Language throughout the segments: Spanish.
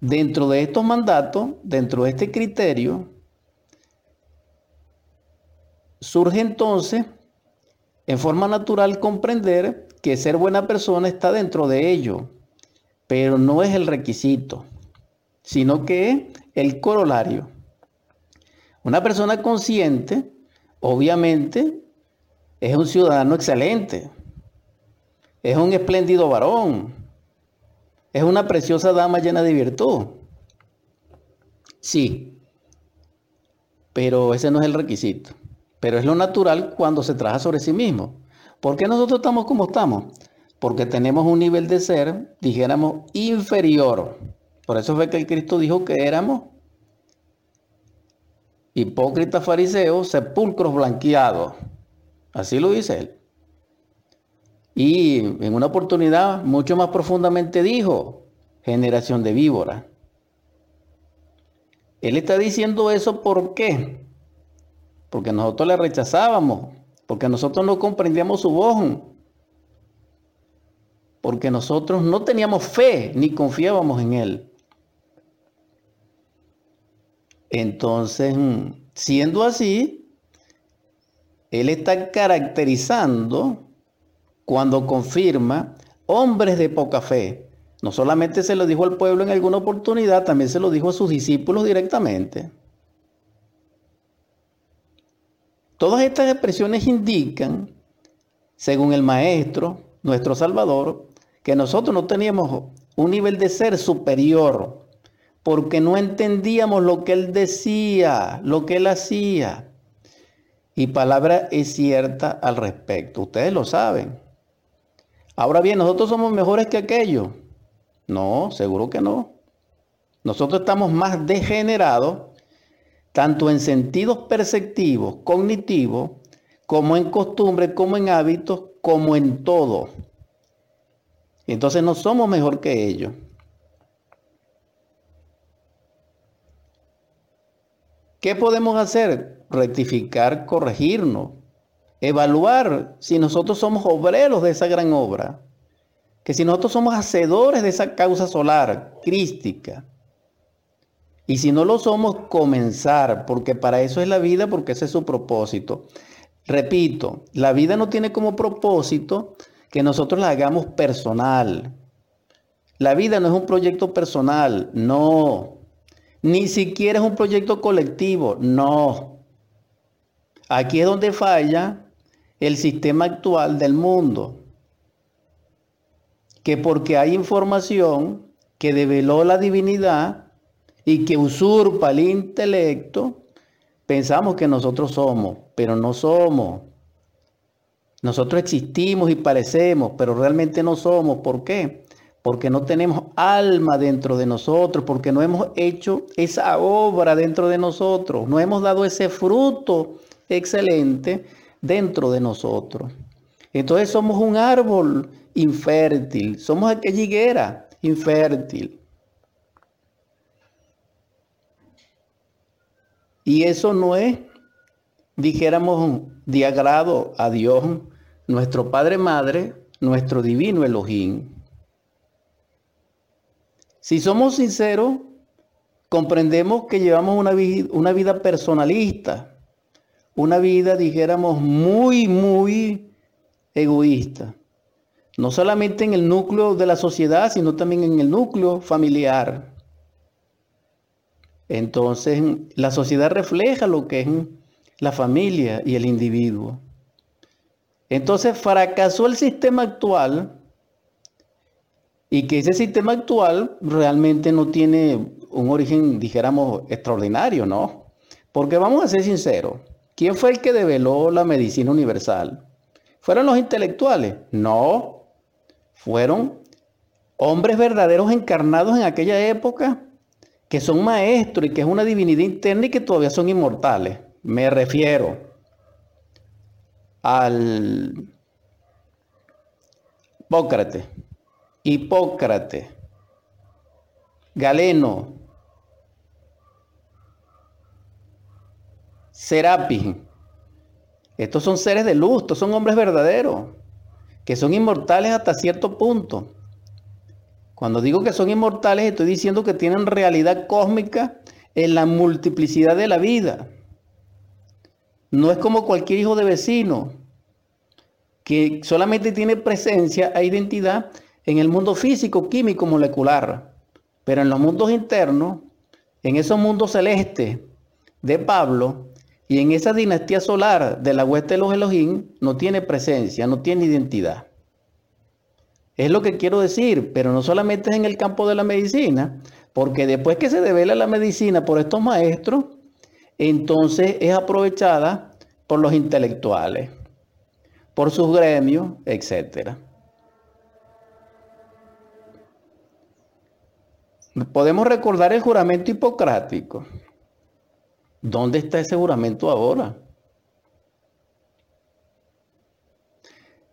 dentro de estos mandatos, dentro de este criterio, surge entonces en forma natural comprender que ser buena persona está dentro de ello, pero no es el requisito, sino que es el corolario. Una persona consciente, obviamente, es un ciudadano excelente, es un espléndido varón, es una preciosa dama llena de virtud. Sí, pero ese no es el requisito. Pero es lo natural cuando se trabaja sobre sí mismo. ¿Por qué nosotros estamos como estamos? Porque tenemos un nivel de ser, dijéramos, inferior. Por eso fue que el Cristo dijo que éramos hipócritas fariseos, sepulcros blanqueados. Así lo dice él. Y en una oportunidad mucho más profundamente dijo, generación de víbora. Él está diciendo eso ¿por qué? Porque nosotros le rechazábamos, porque nosotros no comprendíamos su voz, porque nosotros no teníamos fe ni confiábamos en él. Entonces, siendo así, él está caracterizando cuando confirma hombres de poca fe. No solamente se lo dijo al pueblo en alguna oportunidad, también se lo dijo a sus discípulos directamente. Todas estas expresiones indican, según el Maestro, nuestro Salvador, que nosotros no teníamos un nivel de ser superior, porque no entendíamos lo que Él decía, lo que Él hacía. Y palabra es cierta al respecto, ustedes lo saben. Ahora bien, ¿nosotros somos mejores que aquellos? No, seguro que no. Nosotros estamos más degenerados, tanto en sentidos perceptivos, cognitivos, como en costumbres, como en hábitos, como en todo. Entonces no somos mejor que ellos. ¿Qué podemos hacer? Rectificar, corregirnos, evaluar si nosotros somos obreros de esa gran obra, que si nosotros somos hacedores de esa causa solar crística. Y si no lo somos, comenzar, porque para eso es la vida, porque ese es su propósito. Repito, la vida no tiene como propósito que nosotros la hagamos personal. La vida no es un proyecto personal, no. Ni siquiera es un proyecto colectivo, no. Aquí es donde falla el sistema actual del mundo. Que porque hay información que develó la divinidad y que usurpa el intelecto, pensamos que nosotros somos, pero no somos. Nosotros existimos y parecemos, pero realmente no somos. ¿Por qué? porque no tenemos alma dentro de nosotros, porque no hemos hecho esa obra dentro de nosotros, no hemos dado ese fruto excelente dentro de nosotros. Entonces somos un árbol infértil, somos aquella higuera infértil. Y eso no es, dijéramos, de agrado a Dios, nuestro Padre Madre, nuestro divino Elohim. Si somos sinceros, comprendemos que llevamos una, una vida personalista, una vida, dijéramos, muy, muy egoísta. No solamente en el núcleo de la sociedad, sino también en el núcleo familiar. Entonces, la sociedad refleja lo que es la familia y el individuo. Entonces, fracasó el sistema actual y que ese sistema actual realmente no tiene un origen, dijéramos, extraordinario, ¿no? Porque vamos a ser sinceros, ¿quién fue el que develó la medicina universal? ¿Fueron los intelectuales? No, fueron hombres verdaderos encarnados en aquella época que son maestros y que es una divinidad interna y que todavía son inmortales. Me refiero al Hipócrates, Hipócrates, Galeno, Serapis. Estos son seres de luz, estos son hombres verdaderos, que son inmortales hasta cierto punto. Cuando digo que son inmortales, estoy diciendo que tienen realidad cósmica en la multiplicidad de la vida. No es como cualquier hijo de vecino, que solamente tiene presencia e identidad en el mundo físico, químico, molecular. Pero en los mundos internos, en esos mundos celestes de Pablo y en esa dinastía solar de la hueste de los Elohim, no tiene presencia, no tiene identidad. Es lo que quiero decir, pero no solamente es en el campo de la medicina, porque después que se devela la medicina por estos maestros, entonces es aprovechada por los intelectuales, por sus gremios, etc. Podemos recordar el juramento hipocrático. ¿Dónde está ese juramento ahora?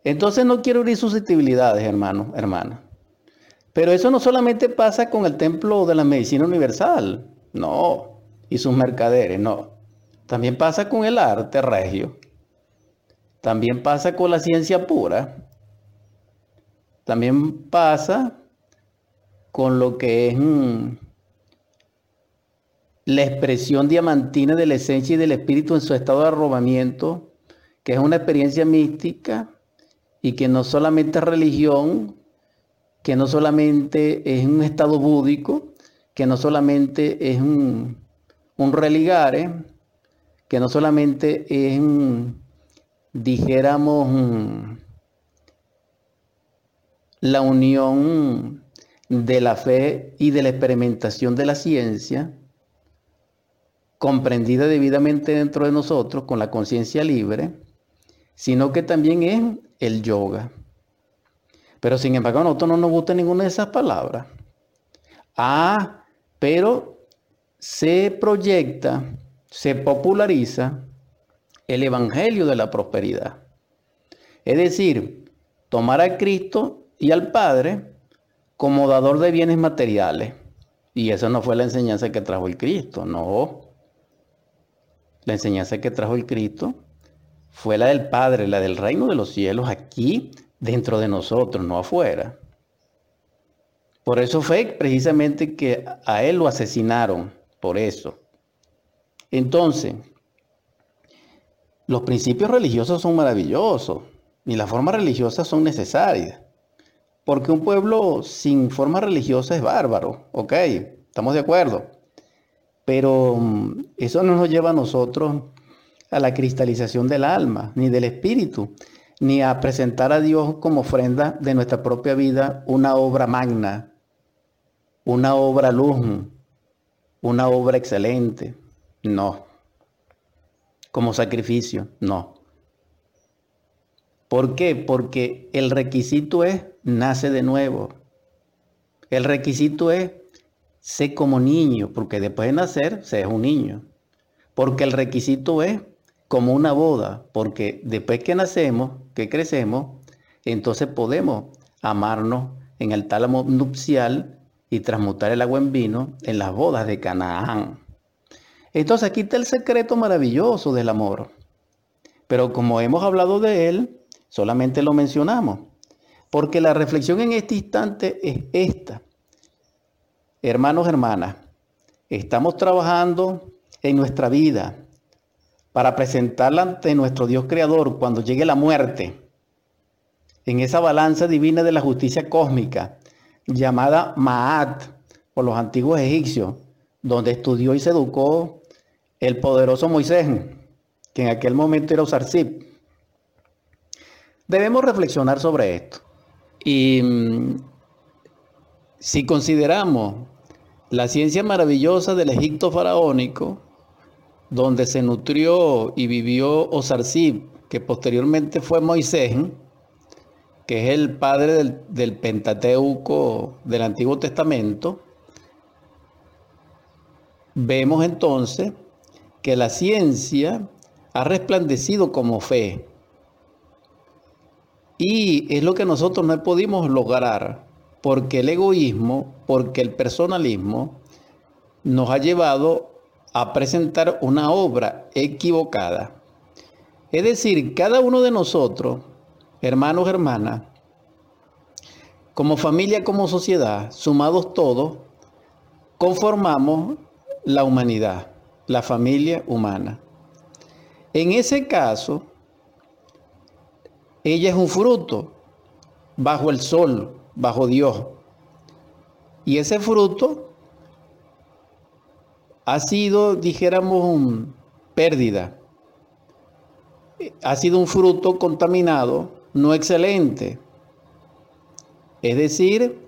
Entonces no quiero abrir susceptibilidades, hermano, hermana. Pero eso no solamente pasa con el templo de la medicina universal, no, y sus mercaderes, no. También pasa con el arte regio. También pasa con la ciencia pura. También pasa con lo que es mm, la expresión diamantina de la esencia y del espíritu en su estado de arrobamiento, que es una experiencia mística y que no solamente es religión, que no solamente es un estado búdico, que no solamente es un, religare, que no solamente es, dijéramos, la unión de la fe y de la experimentación de la ciencia, comprendida debidamente dentro de nosotros con la conciencia libre, sino que también es el yoga. Pero sin embargo, a nosotros no nos gusta ninguna de esas palabras. Ah, pero se proyecta, se populariza el evangelio de la prosperidad. Es decir, tomar a Cristo y al Padre como dador de bienes materiales. Y esa no fue la enseñanza que trajo el Cristo, no. La enseñanza que trajo el Cristo fue la del Padre, la del reino de los cielos aquí dentro de nosotros, no afuera. Por eso fue precisamente que a él lo asesinaron, por eso. Entonces, los principios religiosos son maravillosos y las formas religiosas son necesarias. Porque un pueblo sin forma religiosa es bárbaro, ok, estamos de acuerdo. Pero mm, eso no nos lleva a nosotros a la cristalización del alma, ni del espíritu, ni a presentar a Dios como ofrenda de nuestra propia vida una obra magna, una obra luz, una obra excelente. No. Como sacrificio, no. ¿Por qué? Porque el requisito es nace de nuevo. El requisito es sé como niño, porque después de nacer se es un niño. Porque el requisito es como una boda, porque después que nacemos, que crecemos, entonces podemos amarnos en el tálamo nupcial y transmutar el agua en vino en las bodas de Canaán. Entonces aquí está el secreto maravilloso del amor. Pero como hemos hablado de él, solamente lo mencionamos. Porque la reflexión en este instante es esta. Hermanos, hermanas, estamos trabajando en nuestra vida para presentarla ante nuestro Dios Creador cuando llegue la muerte, en esa balanza divina de la justicia cósmica, llamada Maat por los antiguos egipcios, donde estudió y se educó el poderoso Moisés, que en aquel momento era Usarsib. Debemos reflexionar sobre esto. Y mm, si consideramos la ciencia maravillosa del Egipto faraónico, donde se nutrió y vivió Osarsib, que posteriormente fue Moisés, que es el padre del, del, Pentateuco del Antiguo Testamento, vemos entonces que la ciencia ha resplandecido como fe. Y es lo que nosotros no pudimos lograr, porque el egoísmo, porque el personalismo nos ha llevado a presentar una obra equivocada. Es decir, cada uno de nosotros, hermanos, hermanas, como familia, como sociedad, sumados todos, conformamos la humanidad, la familia humana. En ese caso, ella es un fruto bajo el sol, bajo Dios. Y ese fruto ha sido, dijéramos, pérdida. Ha sido un fruto contaminado, no excelente. Es decir,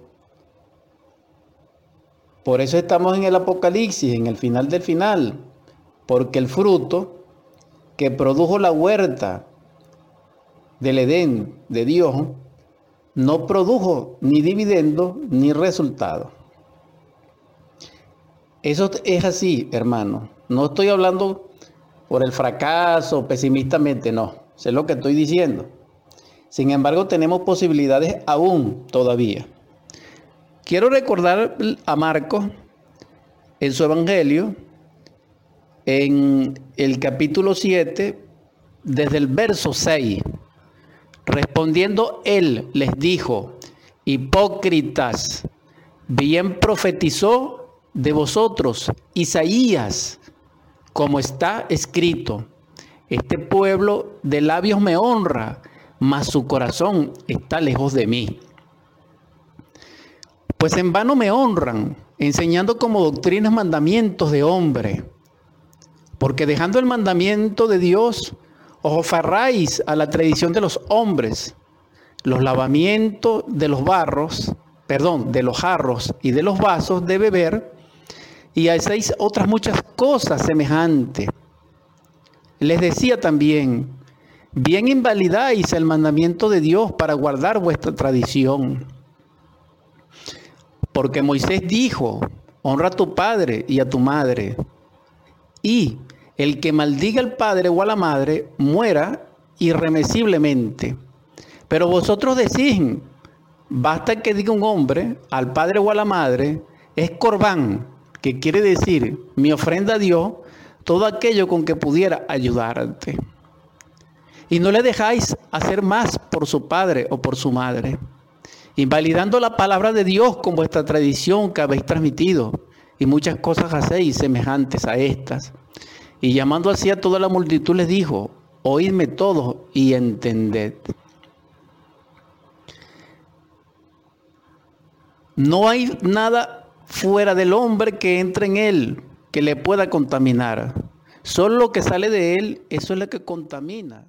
por eso estamos en el Apocalipsis, en el final del final, porque el fruto que produjo la huerta del Edén de Dios no produjo ni dividendo ni resultado. Eso es así, hermano. No estoy hablando por el fracaso, pesimistamente, no. Sé lo que estoy diciendo. Sin embargo, tenemos posibilidades aún todavía. Quiero recordar a Marcos en su Evangelio, en el capítulo 7, desde el verso 6. Respondiendo él les dijo, hipócritas, bien profetizó de vosotros Isaías, como está escrito, este pueblo de labios me honra, mas su corazón está lejos de mí. Pues en vano me honran, enseñando como doctrinas mandamientos de hombre. Porque dejando el mandamiento de Dios, os aferráis a la tradición de los hombres, los lavamientos de los barros, perdón, de los jarros y de los vasos de beber, y hacéis otras muchas cosas semejantes. Les decía también, bien invalidáis el mandamiento de Dios para guardar vuestra tradición. Porque Moisés dijo, honra a tu padre y a tu madre. Y el que maldiga al padre o a la madre muera irremisiblemente. Pero vosotros decís, basta que diga un hombre al padre o a la madre, es corbán, que quiere decir mi ofrenda a Dios, todo aquello con que pudiera ayudarte. Y no le dejáis hacer más por su padre o por su madre invalidando la palabra de Dios con vuestra tradición que habéis transmitido, y muchas cosas hacéis semejantes a estas. Y llamando así a toda la multitud les dijo, oídme todos y entended. No hay nada fuera del hombre que entre en él que le pueda contaminar. Solo lo que sale de él, eso es lo que contamina.